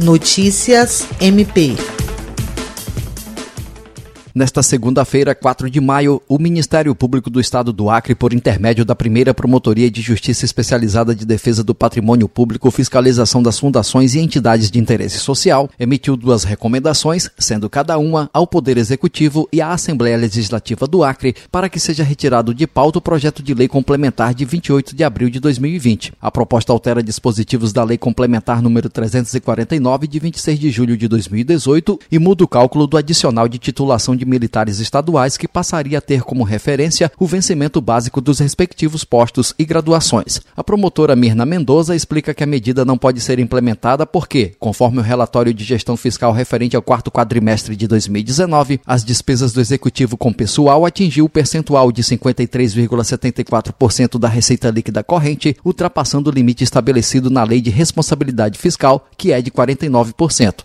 Notícias MP. Nesta segunda-feira, 4 de maio, o Ministério Público do Estado do Acre, por intermédio da primeira Promotoria de Justiça Especializada de Defesa do Patrimônio Público, Fiscalização das Fundações e Entidades de Interesse Social, emitiu duas recomendações, sendo cada uma ao Poder Executivo e à Assembleia Legislativa do Acre, para que seja retirado de pauta o projeto de lei complementar de 28 de abril de 2020. A proposta altera dispositivos da Lei Complementar número 349 de 26 de julho de 2018 e muda o cálculo do adicional de titulação de militares estaduais que passaria a ter como referência o vencimento básico dos respectivos postos e graduações. A promotora Mirna Mendoza explica que a medida não pode ser implementada porque, conforme o relatório de gestão fiscal referente ao quarto quadrimestre de 2019, as despesas do executivo com pessoal atingiu o percentual de 53,74% da receita líquida corrente, ultrapassando o limite estabelecido na Lei de Responsabilidade Fiscal, que é de 49%.